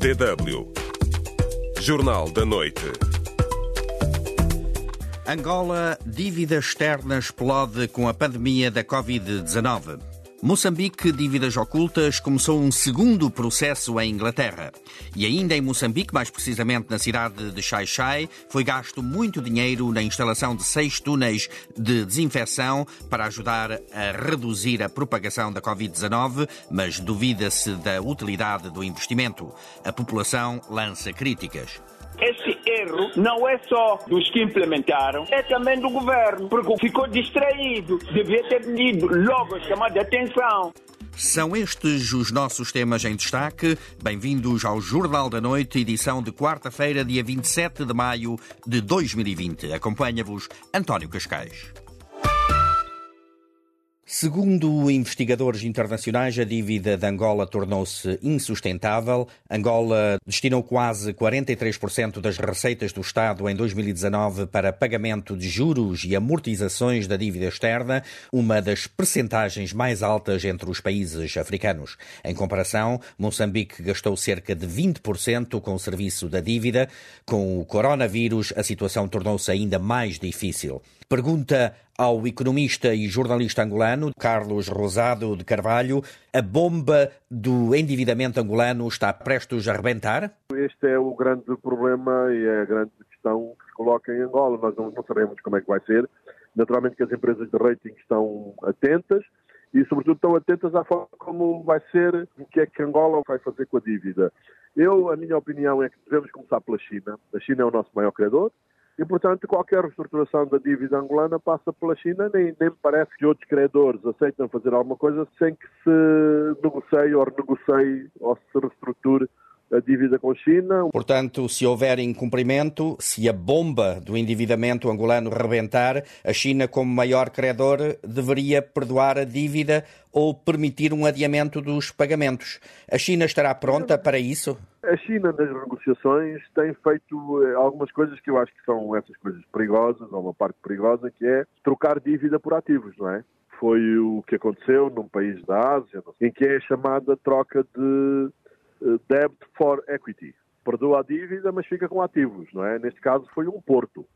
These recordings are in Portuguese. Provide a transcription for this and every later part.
DW Jornal da Noite. Angola, dívida externa explode com a pandemia da Covid-19. Moçambique, dívidas ocultas, começou um segundo processo em Inglaterra. E ainda em Moçambique, mais precisamente na cidade de Xai-Xai, foi gasto muito dinheiro na instalação de seis túneis de desinfecção para ajudar a reduzir a propagação da Covid-19, mas duvida-se da utilidade do investimento. A população lança críticas. Esse erro não é só dos que implementaram, é também do governo, porque ficou distraído. Devia ter pedido logo chamar de atenção. São estes os nossos temas em destaque. Bem-vindos ao Jornal da Noite, edição de quarta-feira, dia 27 de maio de 2020. Acompanha-vos António Cascais. Segundo investigadores internacionais, a dívida de Angola tornou-se insustentável. Angola destinou quase 43% das receitas do Estado em 2019 para pagamento de juros e amortizações da dívida externa, uma das percentagens mais altas entre os países africanos. Em comparação, Moçambique gastou cerca de 20% com o serviço da dívida. Com o coronavírus, a situação tornou-se ainda mais difícil. Pergunta ao economista e jornalista angolano Carlos Rosado de Carvalho: a bomba do endividamento angolano está prestes a arrebentar? Este é o grande problema e é a grande questão que se coloca em Angola. Nós não, não sabemos como é que vai ser. Naturalmente que as empresas de rating estão atentas e, sobretudo, estão atentas à forma como vai ser, o que é que Angola vai fazer com a dívida. Eu, a minha opinião é que devemos começar pela China. A China é o nosso maior credor. E, portanto, qualquer reestruturação da dívida angolana passa pela China, nem, me parece que outros credores aceitam fazer alguma coisa sem que se negocie ou renegocie ou se reestruture a dívida com a China. Portanto, se houver incumprimento, se a bomba do endividamento angolano rebentar, a China, como maior credor, deveria perdoar a dívida ou permitir um adiamento dos pagamentos. A China estará pronta para isso? A China, nas negociações, tem feito eh, algumas coisas que eu acho que são essas coisas perigosas, ou uma parte perigosa, que é trocar dívida por ativos, não é? Foi o que aconteceu num país da Ásia, em que é a chamada troca de eh, debt for equity. Perdoa a dívida, mas fica com ativos, não é? Neste caso foi um porto.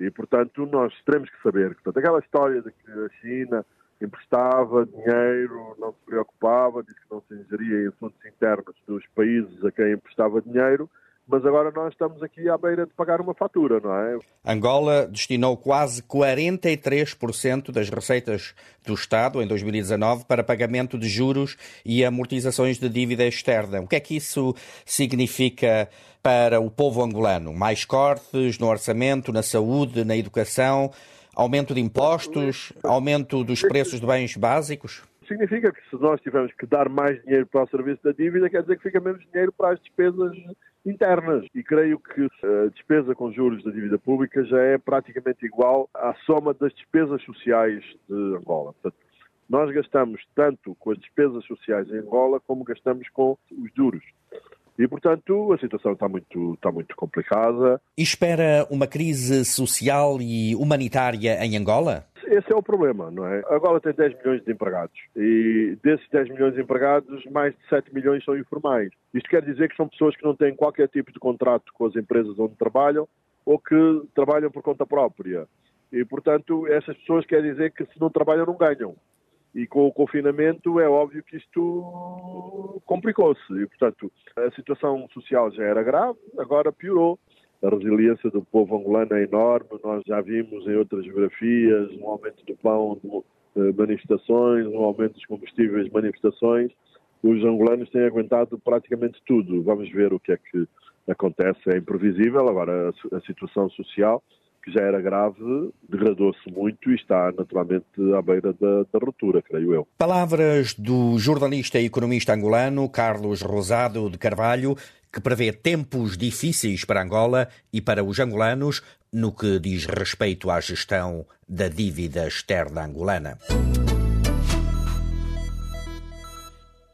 E, portanto, nós teremos que saber. Portanto, aquela história de que a China emprestava dinheiro, não se preocupava, disse que não se ingeria em assuntos internos dos países a quem emprestava dinheiro, mas agora nós estamos aqui à beira de pagar uma fatura, não é? Angola destinou quase 43% das receitas do Estado em 2019 para pagamento de juros e amortizações de dívida externa. O que é que isso significa para o povo angolano? Mais cortes no orçamento, na saúde, na educação? Aumento de impostos? Aumento dos preços de bens básicos? Significa que se nós tivermos que dar mais dinheiro para o serviço da dívida, quer dizer que fica menos dinheiro para as despesas internas. E creio que a despesa com juros da dívida pública já é praticamente igual à soma das despesas sociais de Angola. Portanto, nós gastamos tanto com as despesas sociais em Angola como gastamos com os juros. E, portanto, a situação está muito, está muito complicada. E espera uma crise social e humanitária em Angola? Esse é o problema, não é? Angola tem 10 milhões de empregados e desses 10 milhões de empregados, mais de 7 milhões são informais. Isto quer dizer que são pessoas que não têm qualquer tipo de contrato com as empresas onde trabalham ou que trabalham por conta própria. E, portanto, essas pessoas quer dizer que se não trabalham não ganham. E com o confinamento é óbvio que isto complicou-se. E, portanto, a situação social já era grave, agora piorou. A resiliência do povo angolano é enorme. Nós já vimos em outras geografias um aumento do pão, de manifestações, um aumento dos combustíveis, manifestações. Os angolanos têm aguentado praticamente tudo. Vamos ver o que é que acontece. É imprevisível. Agora, a situação social que já era grave, degradou-se muito e está naturalmente à beira da, da ruptura, creio eu. Palavras do jornalista e economista angolano Carlos Rosado de Carvalho, que prevê tempos difíceis para Angola e para os angolanos no que diz respeito à gestão da dívida externa angolana.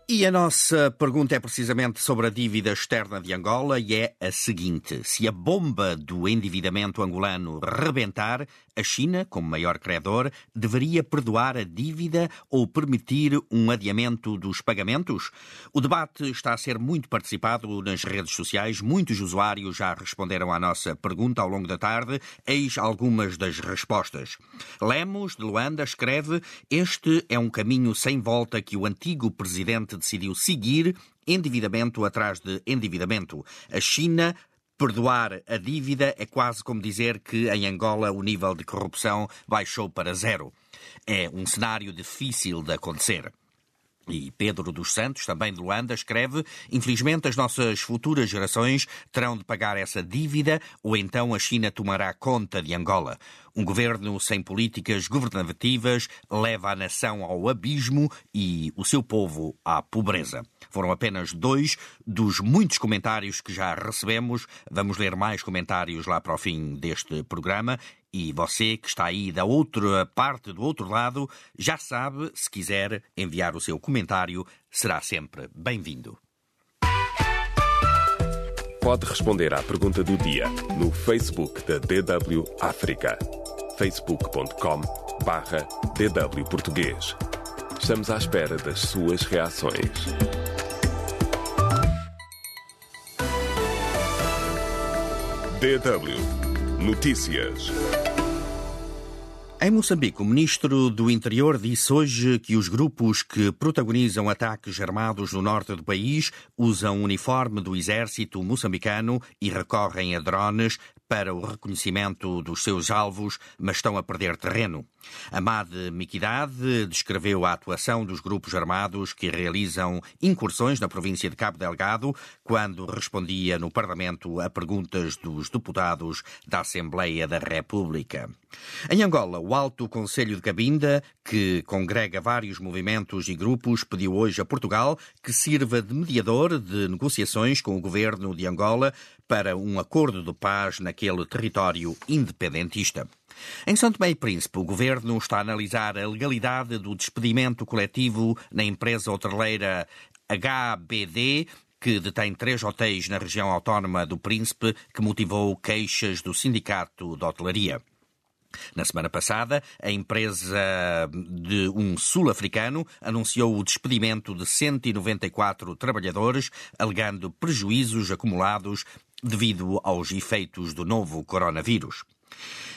E a nossa pergunta é precisamente sobre a dívida externa de Angola e é a seguinte: se a bomba do endividamento angolano rebentar, a China, como maior credor, deveria perdoar a dívida ou permitir um adiamento dos pagamentos? O debate está a ser muito participado nas redes sociais. Muitos usuários já responderam à nossa pergunta ao longo da tarde. Eis algumas das respostas. Lemos, de Luanda, escreve: Este é um caminho sem volta que o antigo presidente decidiu seguir endividamento atrás de endividamento. A China Perdoar a dívida é quase como dizer que em Angola o nível de corrupção baixou para zero. É um cenário difícil de acontecer. E Pedro dos Santos, também de Luanda, escreve: Infelizmente, as nossas futuras gerações terão de pagar essa dívida ou então a China tomará conta de Angola. Um governo sem políticas governativas leva a nação ao abismo e o seu povo à pobreza. Foram apenas dois dos muitos comentários que já recebemos. Vamos ler mais comentários lá para o fim deste programa. E você que está aí da outra parte, do outro lado, já sabe, se quiser enviar o seu comentário, será sempre bem-vindo. Pode responder à pergunta do dia no Facebook da DW África facebook.com barra DW Português. Estamos à espera das suas reações. DW Notícias. Em Moçambique, o ministro do Interior disse hoje que os grupos que protagonizam ataques armados no norte do país usam uniforme do exército moçambicano e recorrem a drones para o reconhecimento dos seus alvos, mas estão a perder terreno. Amad Miquidade descreveu a atuação dos grupos armados que realizam incursões na província de Cabo Delgado quando respondia no Parlamento a perguntas dos deputados da Assembleia da República. Em Angola, o Alto Conselho de Cabinda, que congrega vários movimentos e grupos, pediu hoje a Portugal que sirva de mediador de negociações com o governo de Angola para um acordo de paz naquele território independentista. Em São Tomé e Príncipe, o governo está a analisar a legalidade do despedimento coletivo na empresa hoteleira HBD, que detém três hotéis na região autónoma do Príncipe, que motivou queixas do Sindicato de Hotelaria. Na semana passada, a empresa de um sul-africano anunciou o despedimento de 194 trabalhadores, alegando prejuízos acumulados devido aos efeitos do novo coronavírus.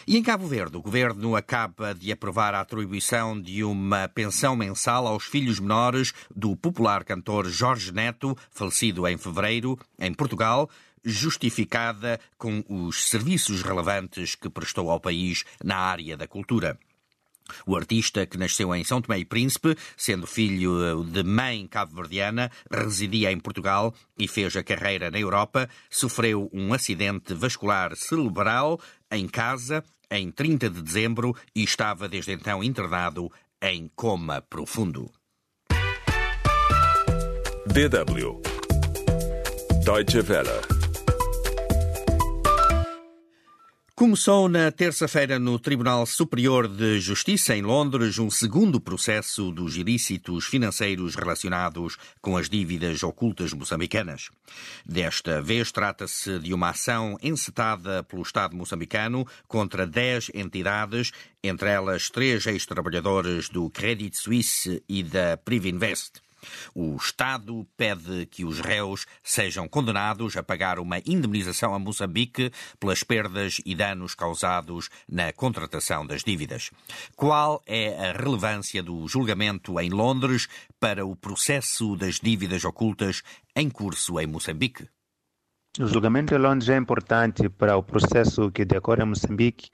E em Cabo Verde, o governo acaba de aprovar a atribuição de uma pensão mensal aos filhos menores do popular cantor Jorge Neto, falecido em fevereiro, em Portugal, justificada com os serviços relevantes que prestou ao país na área da cultura. O artista, que nasceu em São Tomé e Príncipe, sendo filho de mãe cabo-verdiana, residia em Portugal e fez a carreira na Europa, sofreu um acidente vascular cerebral em casa em 30 de dezembro e estava desde então internado em coma profundo. DW Deutsche Welle Começou na terça-feira no Tribunal Superior de Justiça em Londres um segundo processo dos ilícitos financeiros relacionados com as dívidas ocultas moçambicanas. Desta vez trata-se de uma ação encetada pelo Estado moçambicano contra dez entidades, entre elas três ex-trabalhadores do Credit Suisse e da Privinvest. O Estado pede que os réus sejam condenados a pagar uma indemnização a Moçambique pelas perdas e danos causados na contratação das dívidas. Qual é a relevância do julgamento em Londres para o processo das dívidas ocultas em curso em Moçambique? O julgamento em Londres é importante para o processo que decorre em Moçambique,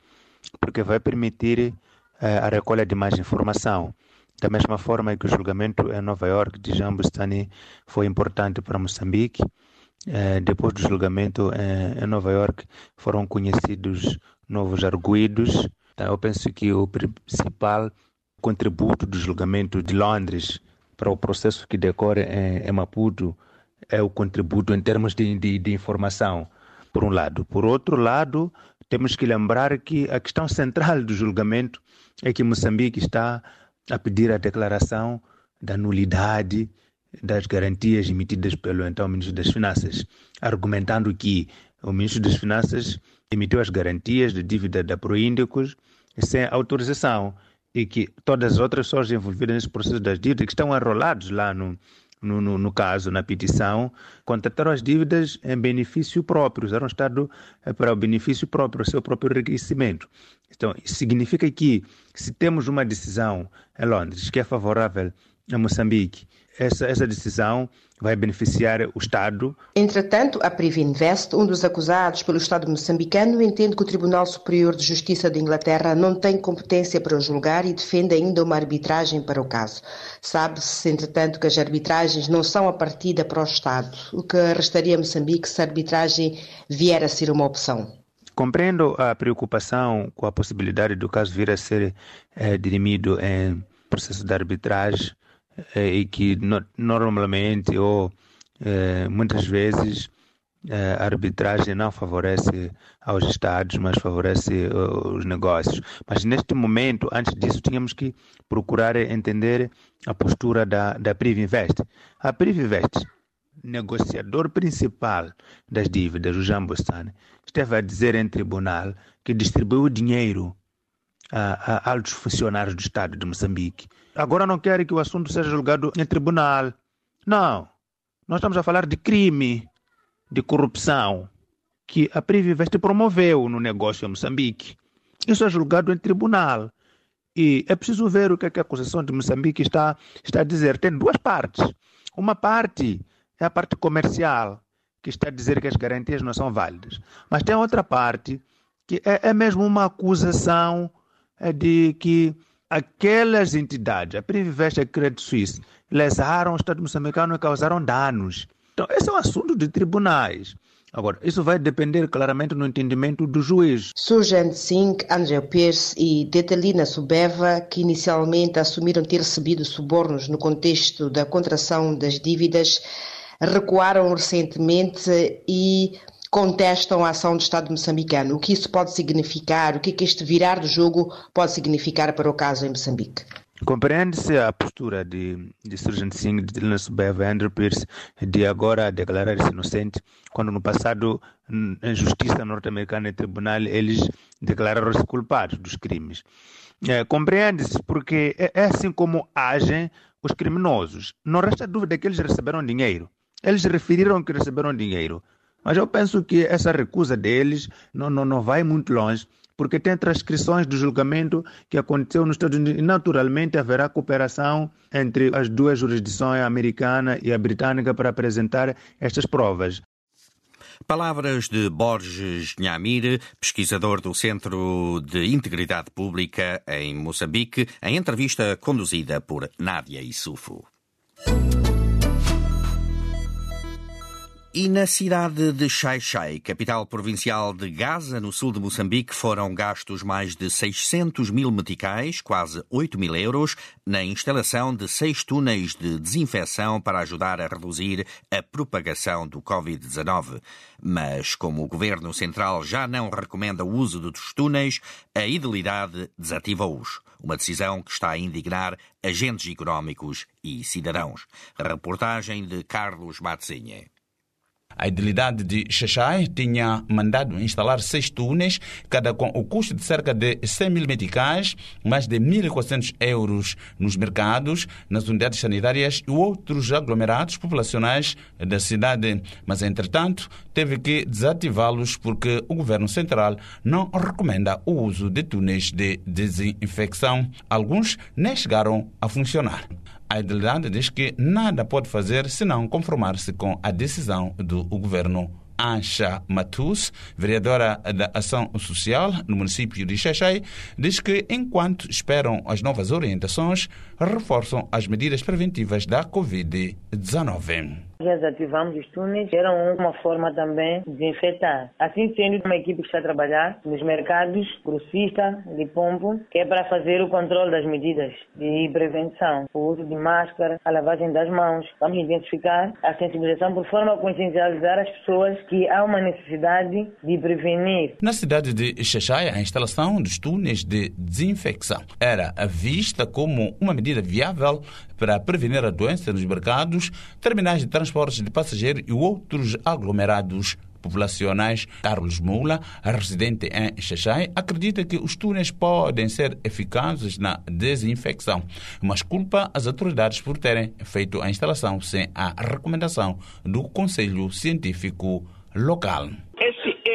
porque vai permitir eh, a recolha de mais informação. Da mesma forma que o julgamento em Nova York de Jean Bustani foi importante para Moçambique, eh, depois do julgamento em Nova York foram conhecidos novos arguídos. Então, eu penso que o principal contributo do julgamento de Londres para o processo que decorre em, Maputo é o contributo em termos de, de, de informação, por um lado. Por outro lado, temos que lembrar que a questão central do julgamento é que Moçambique está a pedir a declaração da nulidade das garantias emitidas pelo então Ministro das Finanças, argumentando que o Ministro das Finanças emitiu as garantias de dívida da Proíndicos sem autorização e que todas as outras pessoas envolvidas nesse processo das dívidas, que estão enrolados lá no, no, no, no, caso, na petição, contrataram as dívidas em benefício próprio, usaram o Estado eh, para o benefício próprio, o seu próprio enriquecimento. Então, significa que, se temos uma decisão em Londres que é favorável a Moçambique, essa, essa decisão vai beneficiar o Estado. Entretanto, a Privinvest, um dos acusados pelo Estado moçambicano, entende que o Tribunal Superior de Justiça de Inglaterra não tem competência para julgar e defende ainda uma arbitragem para o caso. Sabe-se, entretanto, que as arbitragens não são a partida para o Estado, o que restaria a Moçambique se a arbitragem vier a ser uma opção. Compreendo a preocupação com a possibilidade do caso vir a ser é, dirimido em processo de arbitragem e que no, normalmente ou eh, muitas vezes eh, a arbitragem não favorece aos Estados, mas favorece os negócios. Mas neste momento, antes disso, tínhamos que procurar entender a postura da, da Privinvest. A Privinvest, negociador principal das dívidas, o Jean Bostan, esteve a dizer em tribunal que distribuiu dinheiro a, altos funcionários do Estado de Moçambique. Agora não querem que o assunto seja julgado em tribunal. Não. Nós estamos a falar de crime, de corrupção, que a Priviveste promoveu no negócio em Moçambique. Isso é julgado em tribunal. E é preciso ver o que, é que a acusação de Moçambique está, está a dizer. Tem duas partes. Uma parte é a parte comercial, que está a dizer que as garantias não são válidas. Mas tem outra parte que é, é mesmo uma acusação de que aquelas entidades, a Privivest e a Credit Suisse, lesaram o Estado moçambicano e causaram danos. Então, esse é um assunto de tribunais. Agora, isso vai depender claramente no entendimento do juiz. Sujan Singh, André Pierce e Detalina Subeva, que inicialmente assumiram ter recebido subornos no contexto da contração das dívidas, recuaram recentemente e contestam a ação do Estado moçambicano. O que isso pode significar? O que, é que este virar do jogo pode significar para o caso em Moçambique? Compreende-se a postura de, de Surgeon Singh, de Dylan Subeva e Andrew Pierce de agora declarar-se inocente, quando no passado, em justiça norte-americana e tribunal, eles declararam-se culpados dos crimes. É, Compreende-se porque é, é assim como agem os criminosos. Não resta dúvida que eles receberam dinheiro. Eles referiram que receberam dinheiro. Mas eu penso que essa recusa deles não, não, não vai muito longe, porque tem transcrições do julgamento que aconteceu nos Estados Unidos e naturalmente haverá cooperação entre as duas jurisdições, a americana e a britânica, para apresentar estas provas. Palavras de Borges Nhamir, pesquisador do Centro de Integridade Pública em Moçambique, em entrevista conduzida por Nádia Isufo. E na cidade de Xai-Xai, capital provincial de Gaza, no sul de Moçambique, foram gastos mais de 600 mil meticais, quase 8 mil euros, na instalação de seis túneis de desinfecção para ajudar a reduzir a propagação do Covid-19. Mas, como o governo central já não recomenda o uso dos túneis, a idilidade desativa-os. Uma decisão que está a indignar agentes económicos e cidadãos. reportagem de Carlos Matzinha. A idilidade de Xaxai tinha mandado instalar seis túneis, cada com o custo de cerca de 100 mil meticais, mais de 1.400 euros nos mercados, nas unidades sanitárias e outros aglomerados populacionais da cidade. Mas, entretanto, teve que desativá-los porque o governo central não recomenda o uso de túneis de desinfecção. Alguns nem chegaram a funcionar. A idilidade diz que nada pode fazer senão conformar-se com a decisão do governo. Ancha Matus, vereadora da Ação Social no município de Xaxai, diz que enquanto esperam as novas orientações, reforçam as medidas preventivas da Covid-19. Desativamos os túneis, era uma forma também de infectar. Assim sendo, uma equipe que está a trabalhar nos mercados, grossista, de pombo, que é para fazer o controle das medidas de prevenção, o uso de máscara, a lavagem das mãos. Vamos identificar a sensibilização por forma a consciencializar as pessoas que há uma necessidade de prevenir. Na cidade de Xaxai, a instalação dos túneis de desinfecção era vista como uma medida viável para prevenir a doença nos mercados, terminais de transportes de passageiros e outros aglomerados populacionais. Carlos Moula, residente em Xaxai, acredita que os túneis podem ser eficazes na desinfecção, mas culpa as autoridades por terem feito a instalação sem a recomendação do Conselho Científico Local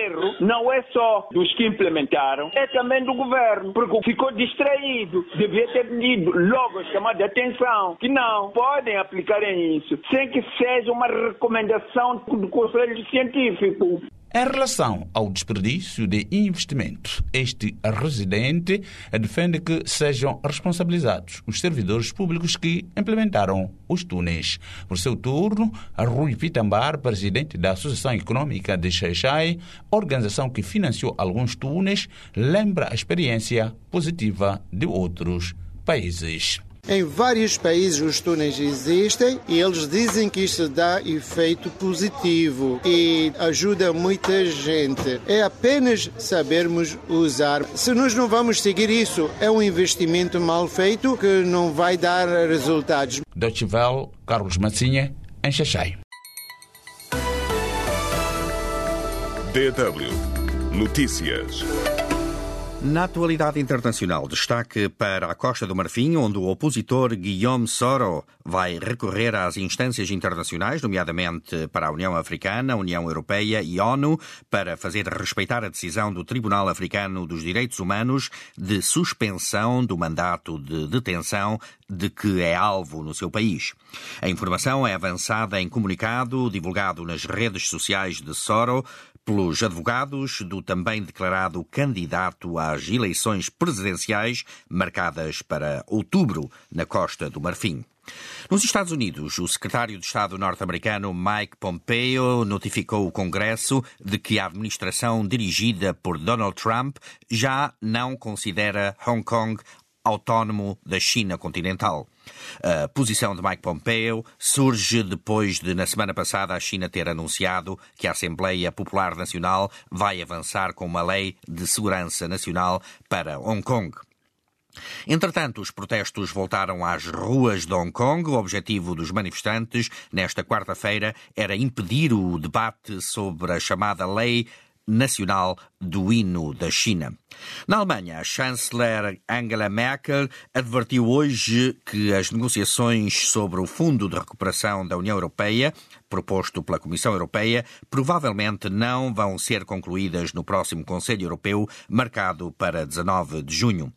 erro não é só dos que implementaram, é também do governo, porque ficou distraído. Devia ter pedido logo chamar de atenção que não podem aplicar isso sem que seja uma recomendação do Conselho Científico. Em relação ao desperdício de investimento, este residente defende que sejam responsabilizados os servidores públicos que implementaram os túneis. Por seu turno, Rui Pitambar, presidente da Associação Econômica de Xaixai, organização que financiou alguns túneis, lembra a experiência positiva de outros países. Em vários países os túneis existem e eles dizem que isso dá efeito positivo e ajuda muita gente. É apenas sabermos usar. Se nós não vamos seguir isso, é um investimento mal feito que não vai dar resultados. Dotivel, Carlos Massinha, em Xaxai. DW Notícias. Na atualidade internacional, destaque para a Costa do Marfim, onde o opositor Guillaume Soro vai recorrer às instâncias internacionais, nomeadamente para a União Africana, União Europeia e ONU, para fazer respeitar a decisão do Tribunal Africano dos Direitos Humanos de suspensão do mandato de detenção de que é alvo no seu país. A informação é avançada em comunicado divulgado nas redes sociais de Soro pelos advogados do também declarado candidato às eleições presidenciais marcadas para outubro na Costa do Marfim. Nos Estados Unidos, o secretário de Estado norte-americano Mike Pompeo notificou o Congresso de que a administração dirigida por Donald Trump já não considera Hong Kong autónomo da China continental. A posição de Mike Pompeo surge depois de, na semana passada, a China ter anunciado que a Assembleia Popular Nacional vai avançar com uma lei de segurança nacional para Hong Kong. Entretanto, os protestos voltaram às ruas de Hong Kong. O objetivo dos manifestantes, nesta quarta-feira, era impedir o debate sobre a chamada Lei Nacional do Hino da China. Na Alemanha, a chanceler Angela Merkel advertiu hoje que as negociações sobre o Fundo de Recuperação da União Europeia, proposto pela Comissão Europeia, provavelmente não vão ser concluídas no próximo Conselho Europeu, marcado para 19 de junho.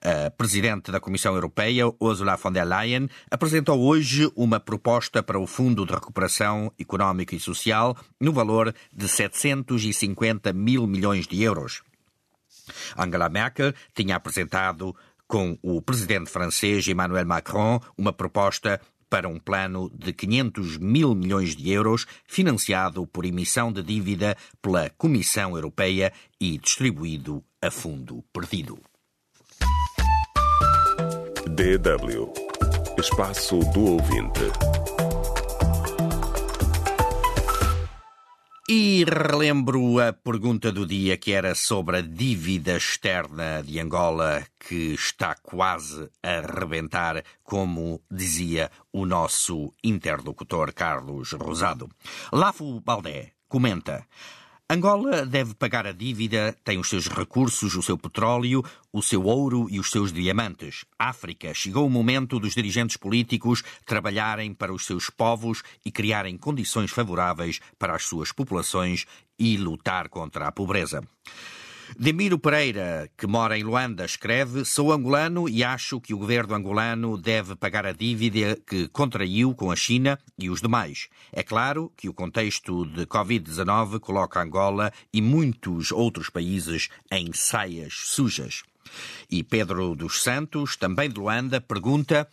A presidente da Comissão Europeia, Ursula von der Leyen, apresentou hoje uma proposta para o Fundo de Recuperação Económica e Social no valor de 750 mil milhões de euros. Angela Merkel tinha apresentado com o presidente francês Emmanuel Macron uma proposta para um plano de 500 mil milhões de euros, financiado por emissão de dívida pela Comissão Europeia e distribuído a fundo perdido. DW Espaço do Ouvinte. E relembro a pergunta do dia que era sobre a dívida externa de Angola que está quase a rebentar, como dizia o nosso interlocutor Carlos Rosado. Lafo Baldé comenta. Angola deve pagar a dívida, tem os seus recursos, o seu petróleo, o seu ouro e os seus diamantes. África, chegou o momento dos dirigentes políticos trabalharem para os seus povos e criarem condições favoráveis para as suas populações e lutar contra a pobreza. Demiro Pereira, que mora em Luanda, escreve: Sou angolano e acho que o governo angolano deve pagar a dívida que contraiu com a China e os demais. É claro que o contexto de Covid-19 coloca Angola e muitos outros países em saias sujas. E Pedro dos Santos, também de Luanda, pergunta: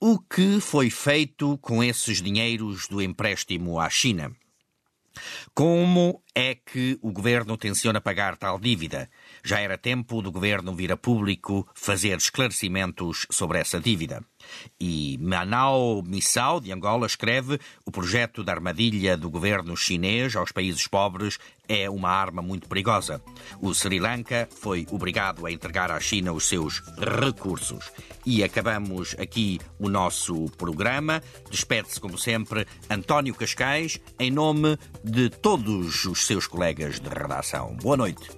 O que foi feito com esses dinheiros do empréstimo à China? Como é que o governo tenciona pagar tal dívida? Já era tempo do governo vir a público fazer esclarecimentos sobre essa dívida. E Manao Missau, de Angola, escreve: o projeto da armadilha do governo chinês aos países pobres é uma arma muito perigosa. O Sri Lanka foi obrigado a entregar à China os seus recursos. E acabamos aqui o nosso programa. Despede-se, como sempre, António Cascais, em nome de todos os seus colegas de redação. Boa noite.